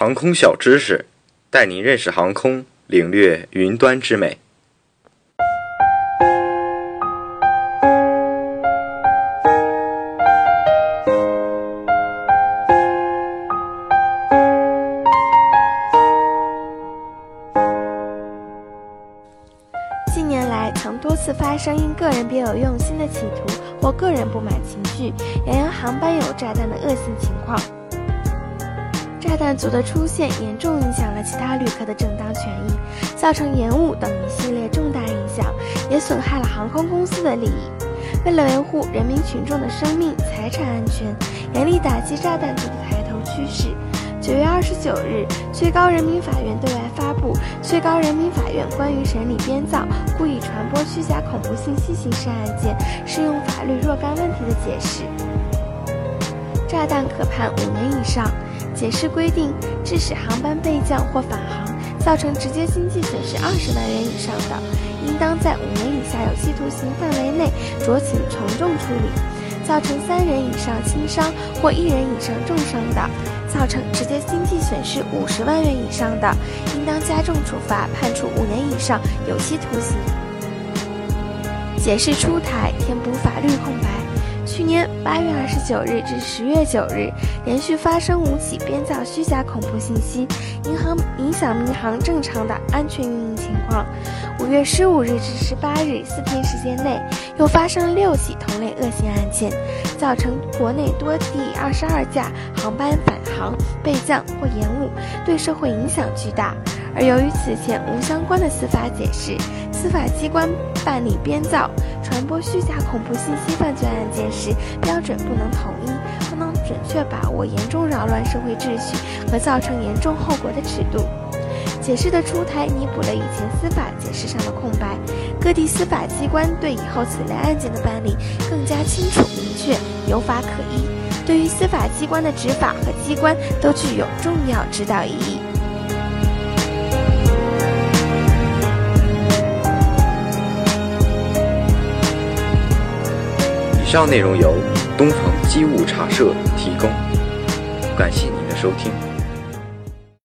航空小知识，带您认识航空，领略云端之美。近年来，曾多次发生因个人别有用心的企图或个人不满情绪，扬扬航班有炸弹的恶性情况。炸弹族的出现严重影响了其他旅客的正当权益，造成延误等一系列重大影响，也损害了航空公司的利益。为了维护人民群众的生命财产安全，严厉打击炸弹族的抬头趋势。九月二十九日，最高人民法院对外发布《最高人民法院关于审理编造、故意传播虚假恐怖信息刑事案件适用法律若干问题的解释》，炸弹可判五年以上。解释规定，致使航班备降或返航，造成直接经济损失二十万元以上的，应当在五年以下有期徒刑范围内酌情从重处理；造成三人以上轻伤或一人以上重伤的，造成直接经济损失五十万元以上的，应当加重处罚，判处五年以上有期徒刑。解释出台，填补法律空白。去年八月二十九日至十月九日，连续发生五起编造虚假恐怖信息，银行影响民航正常的安全运营情况。五月十五日至十八日四天时间内，又发生六起同类恶性案件，造成国内多地二十二架航班返航、备降或延误，对社会影响巨大。而由于此前无相关的司法解释，司法机关办理编造、传播虚假恐怖信息犯罪案件时，标准不能统一，不能准确把握严重扰乱社会秩序和造成严重后果的尺度。解释的出台，弥补了以前司法解释上的空白，各地司法机关对以后此类案件的办理更加清楚明确，有法可依，对于司法机关的执法和机关都具有重要指导意义。以上内容由东方机务茶社提供，感谢您的收听。